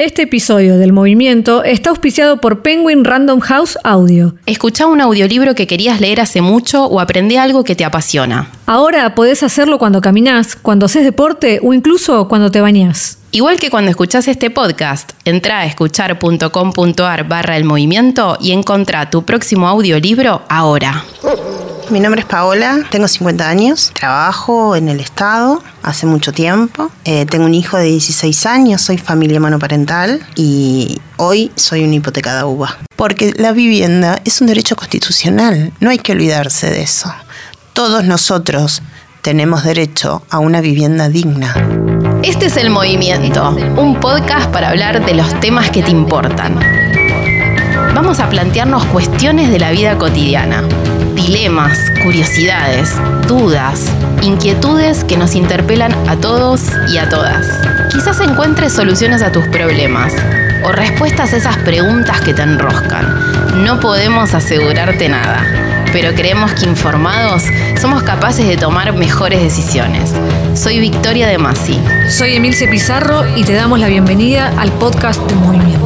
Este episodio del movimiento está auspiciado por Penguin Random House Audio. Escucha un audiolibro que querías leer hace mucho o aprende algo que te apasiona. Ahora podés hacerlo cuando caminás, cuando haces deporte o incluso cuando te bañás. Igual que cuando escuchás este podcast, entra a escuchar.com.ar barra el movimiento y encontrá tu próximo audiolibro ahora. Mi nombre es Paola, tengo 50 años, trabajo en el Estado hace mucho tiempo, eh, tengo un hijo de 16 años, soy familia monoparental y hoy soy una hipotecada uva. Porque la vivienda es un derecho constitucional, no hay que olvidarse de eso. Todos nosotros tenemos derecho a una vivienda digna. Este es El Movimiento, un podcast para hablar de los temas que te importan. Vamos a plantearnos cuestiones de la vida cotidiana dilemas, curiosidades, dudas, inquietudes que nos interpelan a todos y a todas. Quizás encuentres soluciones a tus problemas o respuestas a esas preguntas que te enroscan. No podemos asegurarte nada, pero creemos que informados somos capaces de tomar mejores decisiones. Soy Victoria de Masi. Soy Emilce Pizarro y te damos la bienvenida al podcast de Movimiento.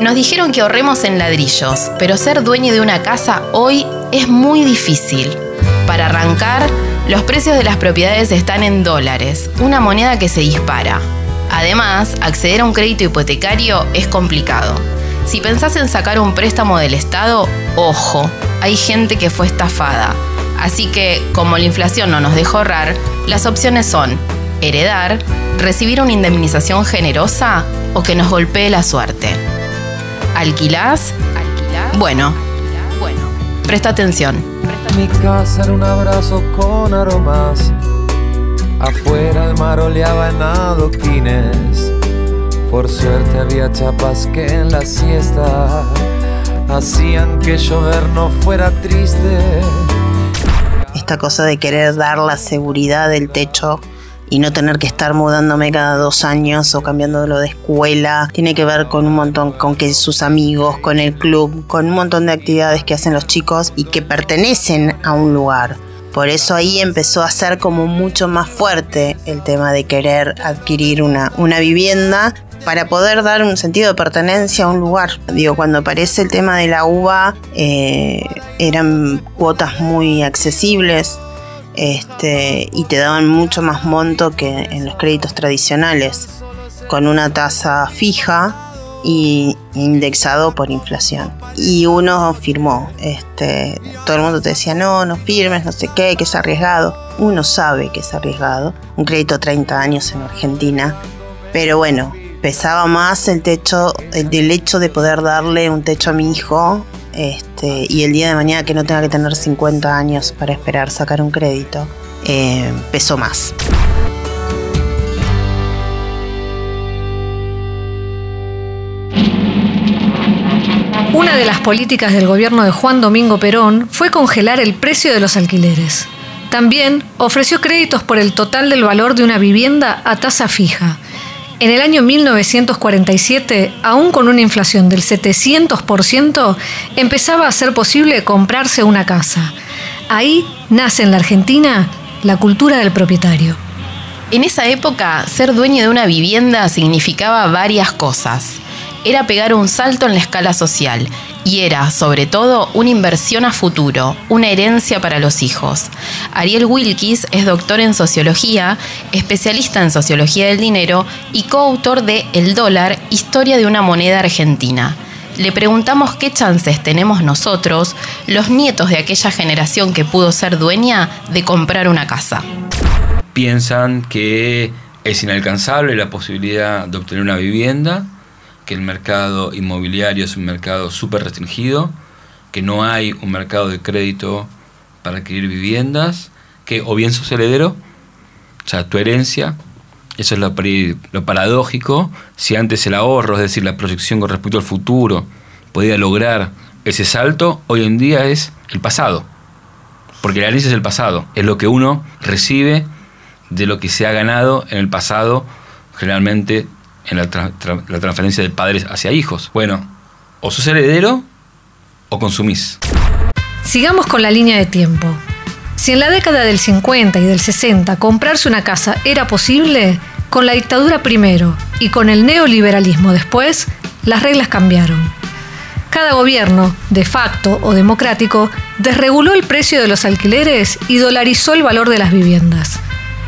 Nos dijeron que ahorremos en ladrillos, pero ser dueño de una casa hoy es muy difícil. Para arrancar, los precios de las propiedades están en dólares, una moneda que se dispara. Además, acceder a un crédito hipotecario es complicado. Si pensás en sacar un préstamo del Estado, ojo, hay gente que fue estafada. Así que, como la inflación no nos deja ahorrar, las opciones son heredar, recibir una indemnización generosa o que nos golpee la suerte. ¿Alquilás? Bueno, bueno, presta atención. Mi casa era un abrazo con aromas. Afuera el mar oleaba en adoquines. Por suerte había chapas que en la siesta hacían que llover no fuera triste. Esta cosa de querer dar la seguridad del techo y no tener que estar mudándome cada dos años o cambiándolo de escuela. Tiene que ver con un montón, con que sus amigos, con el club, con un montón de actividades que hacen los chicos y que pertenecen a un lugar. Por eso ahí empezó a ser como mucho más fuerte el tema de querer adquirir una, una vivienda para poder dar un sentido de pertenencia a un lugar. Digo, cuando aparece el tema de la uva, eh, eran cuotas muy accesibles este, y te daban mucho más monto que en los créditos tradicionales, con una tasa fija y indexado por inflación. Y uno firmó, este, todo el mundo te decía, no, no firmes, no sé qué, que es arriesgado. Uno sabe que es arriesgado, un crédito 30 años en Argentina, pero bueno, pesaba más el techo, el, el hecho de poder darle un techo a mi hijo este, y el día de mañana que no tenga que tener 50 años para esperar sacar un crédito, eh, pesó más. Una de las políticas del gobierno de Juan Domingo Perón fue congelar el precio de los alquileres. También ofreció créditos por el total del valor de una vivienda a tasa fija en el año 1947, aún con una inflación del 700%, empezaba a ser posible comprarse una casa. Ahí nace en la Argentina la cultura del propietario. En esa época, ser dueño de una vivienda significaba varias cosas. Era pegar un salto en la escala social y era, sobre todo, una inversión a futuro, una herencia para los hijos. Ariel Wilkis es doctor en sociología, especialista en sociología del dinero y coautor de El dólar, historia de una moneda argentina. Le preguntamos qué chances tenemos nosotros, los nietos de aquella generación que pudo ser dueña, de comprar una casa. Piensan que es inalcanzable la posibilidad de obtener una vivienda que el mercado inmobiliario es un mercado súper restringido, que no hay un mercado de crédito para adquirir viviendas, que o bien sos heredero, o sea, tu herencia, eso es lo, lo paradójico, si antes el ahorro, es decir, la proyección con respecto al futuro, podía lograr ese salto, hoy en día es el pasado, porque la herencia es el pasado, es lo que uno recibe de lo que se ha ganado en el pasado, generalmente en la, transferencia de padres hacia hijos. Bueno, o sos heredero o consumís. Sigamos con la línea de tiempo. Si en la década del 50 y del 60 comprarse una casa era posible, Con la dictadura primero y con el neoliberalismo después, las reglas cambiaron. Cada gobierno, de facto o democrático, desreguló el precio de los alquileres y dolarizó el valor de las viviendas.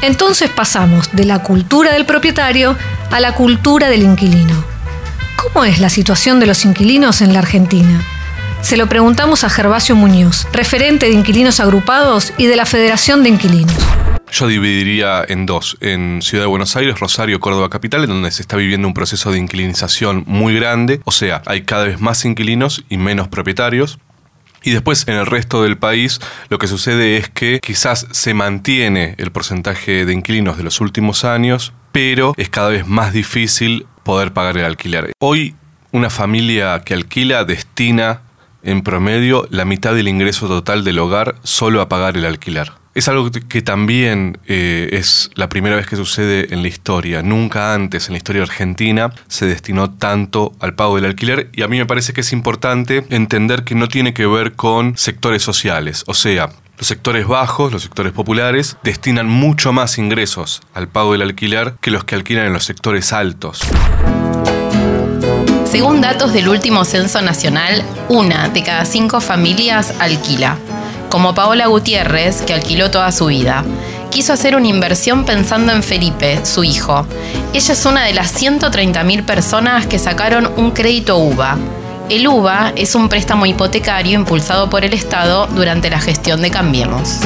Entonces pasamos de la cultura del propietario a la cultura del inquilino. ¿Cómo es la situación de los inquilinos en la Argentina? Se lo preguntamos a Gervasio Muñoz, referente de Inquilinos Agrupados y de la Federación de Inquilinos. Yo dividiría en dos, en Ciudad de Buenos Aires, Rosario, Córdoba Capital, en donde se está viviendo un proceso de inquilinización muy grande, o sea, hay cada vez más inquilinos y menos propietarios. Y después en el resto del país lo que sucede es que quizás se mantiene el porcentaje de inquilinos de los últimos años, pero es cada vez más difícil poder pagar el alquiler. Hoy una familia que alquila destina en promedio la mitad del ingreso total del hogar solo a pagar el alquiler. Es algo que también eh, es la primera vez que sucede en la historia. Nunca antes en la historia argentina se destinó tanto al pago del alquiler y a mí me parece que es importante entender que no tiene que ver con sectores sociales. O sea, los sectores bajos, los sectores populares, destinan mucho más ingresos al pago del alquiler que los que alquilan en los sectores altos. Según datos del último censo nacional, una de cada cinco familias alquila como Paola Gutiérrez, que alquiló toda su vida. Quiso hacer una inversión pensando en Felipe, su hijo. Ella es una de las 130.000 personas que sacaron un crédito UVA. El UVA es un préstamo hipotecario impulsado por el Estado durante la gestión de Cambiemos.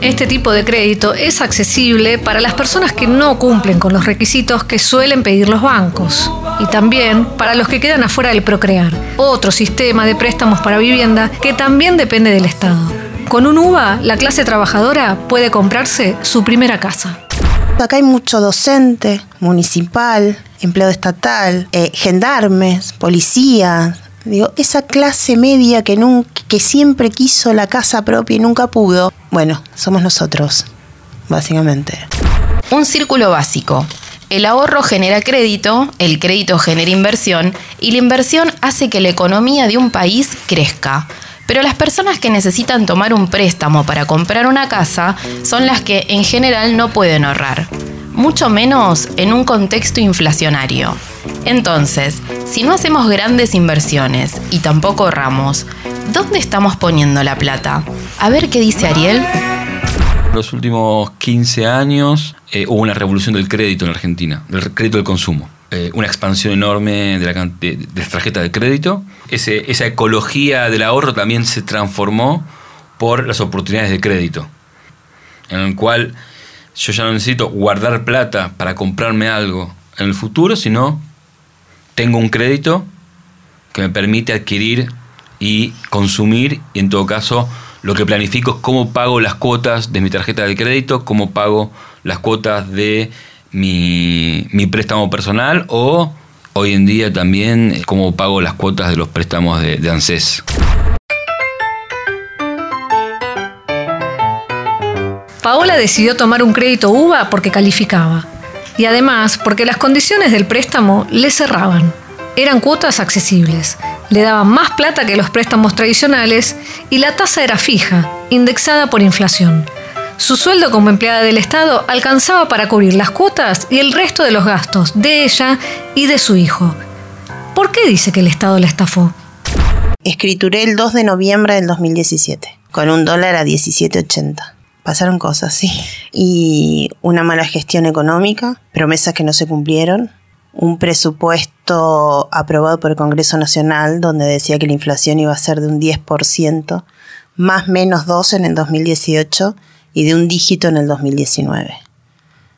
Este tipo de crédito es accesible para las personas que no cumplen con los requisitos que suelen pedir los bancos y también para los que quedan afuera del Procrear, otro sistema de préstamos para vivienda que también depende del Estado. Con un UVA, la clase trabajadora puede comprarse su primera casa. Acá hay mucho docente, municipal, empleado estatal, eh, gendarmes, policías. Digo, esa clase media que, nunca, que siempre quiso la casa propia y nunca pudo. Bueno, somos nosotros, básicamente. Un círculo básico. El ahorro genera crédito, el crédito genera inversión y la inversión hace que la economía de un país crezca. Pero las personas que necesitan tomar un préstamo para comprar una casa son las que en general no pueden ahorrar, mucho menos en un contexto inflacionario. Entonces, si no hacemos grandes inversiones y tampoco ahorramos, ¿dónde estamos poniendo la plata? A ver qué dice Ariel los últimos 15 años eh, hubo una revolución del crédito en Argentina, del crédito del consumo. Eh, una expansión enorme de, la, de, tarjetas de crédito. esa ecología del ahorro también se transformó por las oportunidades de crédito, en el cual yo ya no necesito guardar plata para comprarme algo en el futuro, sino tengo un crédito que me permite adquirir y consumir y en todo caso lo que planifico es cómo pago las cuotas de mi tarjeta de crédito, cómo pago las cuotas de mi, préstamo personal o hoy en día también cómo pago las cuotas de los préstamos de, de ANSES. Paola decidió tomar un crédito UVA porque calificaba y además porque las condiciones del préstamo le cerraban. Eran cuotas accesibles le daban más plata que los préstamos tradicionales y la tasa era fija, indexada por inflación. Su sueldo como empleada del Estado alcanzaba para cubrir las cuotas y el resto de los gastos de ella y de su hijo. ¿Por qué dice que el Estado la estafó? Escrituré el 2 de noviembre del 2017, con un dólar a 17.80. Pasaron cosas, sí. Y una mala gestión económica, promesas que no se cumplieron, un presupuesto aprobado por el Congreso Nacional donde decía que la inflación iba a ser de un 10%, más menos 2 en el 2018 y de un dígito en el 2019.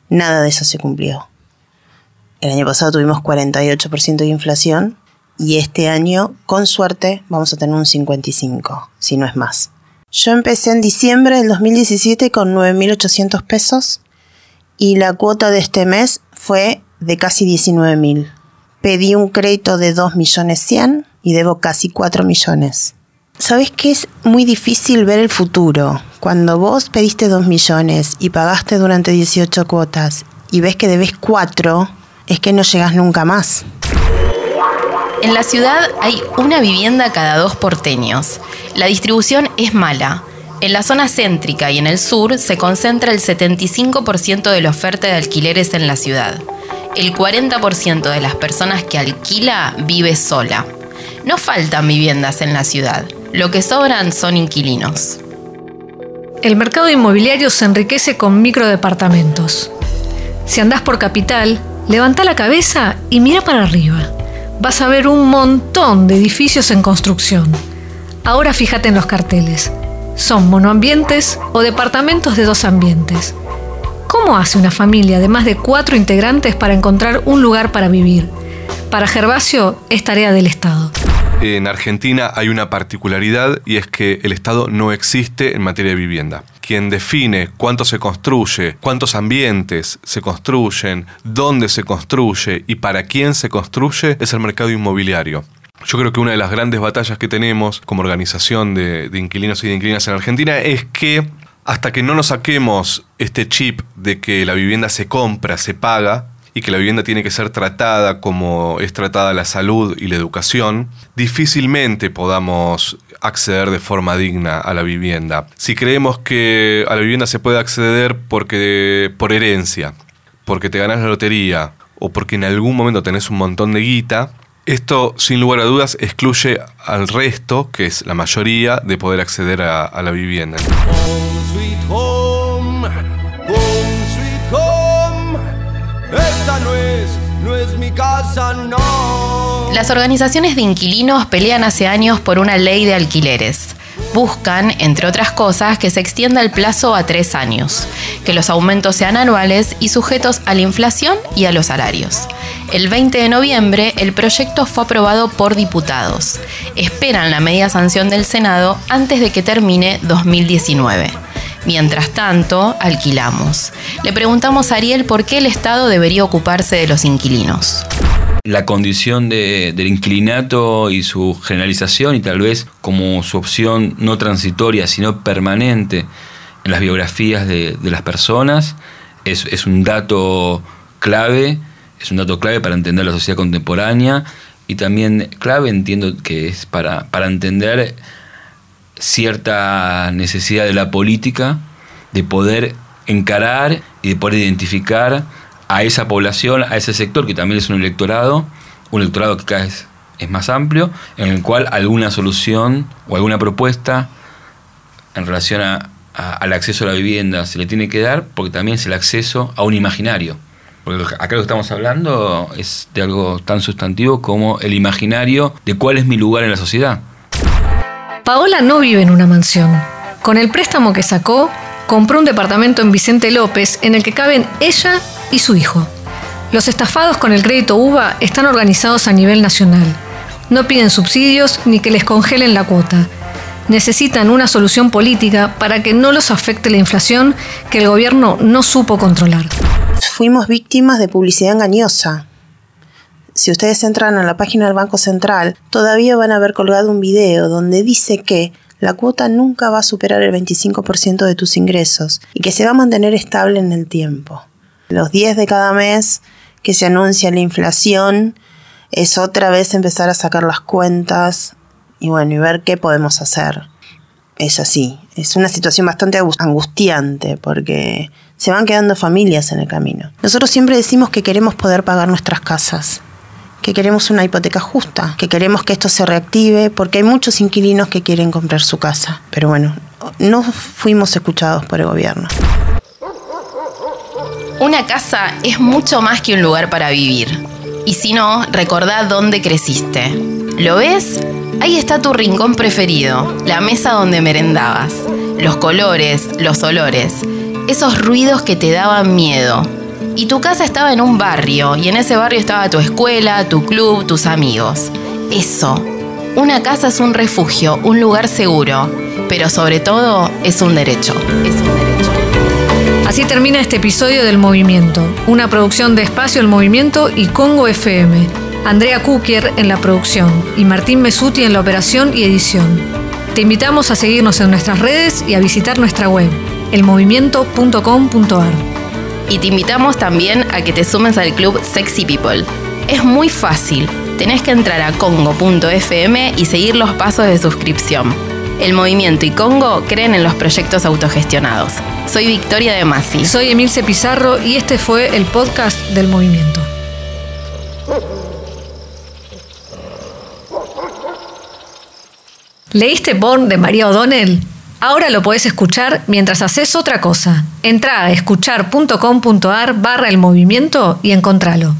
Nada de eso se cumplió. El año pasado tuvimos 48% de inflación y este año, con suerte, vamos a tener un 55, si no es más. Yo empecé en diciembre del 2017 con 9.800 pesos y la cuota de este mes fue de casi 19 mil. Pedí un crédito de 2 millones 100 y debo casi 4 millones. ¿Sabes que es muy difícil ver el futuro? Cuando vos pediste 2 millones y pagaste durante 18 cuotas y ves que debes 4, es que no llegas nunca más. En la ciudad hay una vivienda cada dos porteños. La distribución es mala. En la zona céntrica y en el sur se concentra el 75% de la oferta de alquileres en la ciudad. El 40% de las personas que alquila vive sola. No faltan viviendas en la ciudad, lo que sobran son inquilinos. El mercado inmobiliario se enriquece con microdepartamentos. Si andás por capital, levanta la cabeza y mira para arriba. Vas a ver un montón de edificios en construcción. Ahora fíjate en los carteles. ¿Son monoambientes o departamentos de dos ambientes? ¿Cómo hace una familia de más de cuatro integrantes para encontrar un lugar para vivir? Para Gervasio es tarea del Estado. En Argentina hay una particularidad y es que el Estado no existe en materia de vivienda. Quien define cuánto se construye, cuántos ambientes se construyen, dónde se construye y para quién se construye es el mercado inmobiliario. Yo creo que una de las grandes batallas que tenemos como organización de, inquilinos y de inquilinas en Argentina es que hasta que no nos saquemos este chip de que la vivienda se compra, se paga, y que la vivienda tiene que ser tratada como es tratada la salud y la educación, difícilmente podamos acceder de forma digna a la vivienda. Si creemos que a la vivienda se puede acceder porque por herencia, porque te ganas la lotería o porque en algún momento tenés un montón de guita, esto sin lugar a dudas excluye al resto, que es la mayoría, de poder acceder a, la vivienda. Home, no es mi casa, no. Las organizaciones de inquilinos pelean hace años por una ley de alquileres. Buscan, entre otras cosas, que se extienda el plazo a tres años, que los aumentos sean anuales y sujetos a la inflación y a los salarios. El 20 de noviembre el proyecto fue aprobado por diputados. Esperan la media sanción del Senado antes de que termine 2019. Mientras tanto, alquilamos. Le preguntamos a Ariel por qué el Estado debería ocuparse de los inquilinos la condición de, del inclinato y su generalización y tal vez como su opción no transitoria sino permanente en las biografías de, de las personas es, es, un dato clave, es un dato clave para entender la sociedad contemporánea y también clave entiendo que es para, para entender cierta necesidad de la política de poder encarar y de poder identificar a esa población, a ese sector que también es un electorado, un electorado que cada vez es más amplio, en el cual alguna solución o alguna propuesta en relación a, a, al acceso a la vivienda se le tiene que dar, porque también es el acceso a un imaginario. Porque acá lo que estamos hablando es de algo tan sustantivo como el imaginario de cuál es mi lugar en la sociedad. Paola no vive en una mansión. Con el préstamo que sacó, compró un departamento en Vicente López en el que caben ella y su hijo. Los estafados con el crédito UVA están organizados a nivel nacional. No piden subsidios ni que les congelen la cuota. Necesitan una solución política para que no los afecte la inflación que el gobierno no supo controlar. Fuimos víctimas de publicidad engañosa. Si ustedes entran a la página del Banco Central, todavía van a ver colgado un video donde dice que la cuota nunca va a superar el 25% de tus ingresos y que se va a mantener estable en el tiempo. Los 10 de cada mes que se anuncia la inflación es otra vez empezar a sacar las cuentas y bueno, y ver qué podemos hacer. Es así, es una situación bastante angustiante porque se van quedando familias en el camino. Nosotros siempre decimos que queremos poder pagar nuestras casas, que queremos una hipoteca justa, que queremos que esto se reactive, porque hay muchos inquilinos que quieren comprar su casa. Pero bueno, no fuimos escuchados por el gobierno. Una casa es mucho más que un lugar para vivir. Y si no, recordá dónde creciste. ¿Lo ves? Ahí está tu rincón preferido, la mesa donde merendabas, los colores, los olores, esos ruidos que te daban miedo. Y tu casa estaba en un barrio, y en ese barrio estaba tu escuela, tu club, tus amigos. Eso. Una casa es un refugio, un lugar seguro, pero sobre todo es un derecho. Es un derecho. Así termina este episodio del Movimiento, una producción de Espacio El Movimiento y Congo FM. Andrea Kukier en la producción y Martín Mesuti en la operación y edición. Te invitamos a seguirnos en nuestras redes y a visitar nuestra web, elmovimiento.com.ar. Y te invitamos también a que te sumes al club Sexy People. Es muy fácil. Tenés que entrar a congo.fm y seguir los pasos de suscripción. El movimiento y Congo creen en los proyectos autogestionados. Soy Victoria de Masi. Soy Emilce Pizarro y este fue el podcast del movimiento. ¿Leíste Born de María O'Donnell? Ahora lo podés escuchar mientras haces otra cosa. Entra a escuchar.com.ar barra el movimiento y encontralo.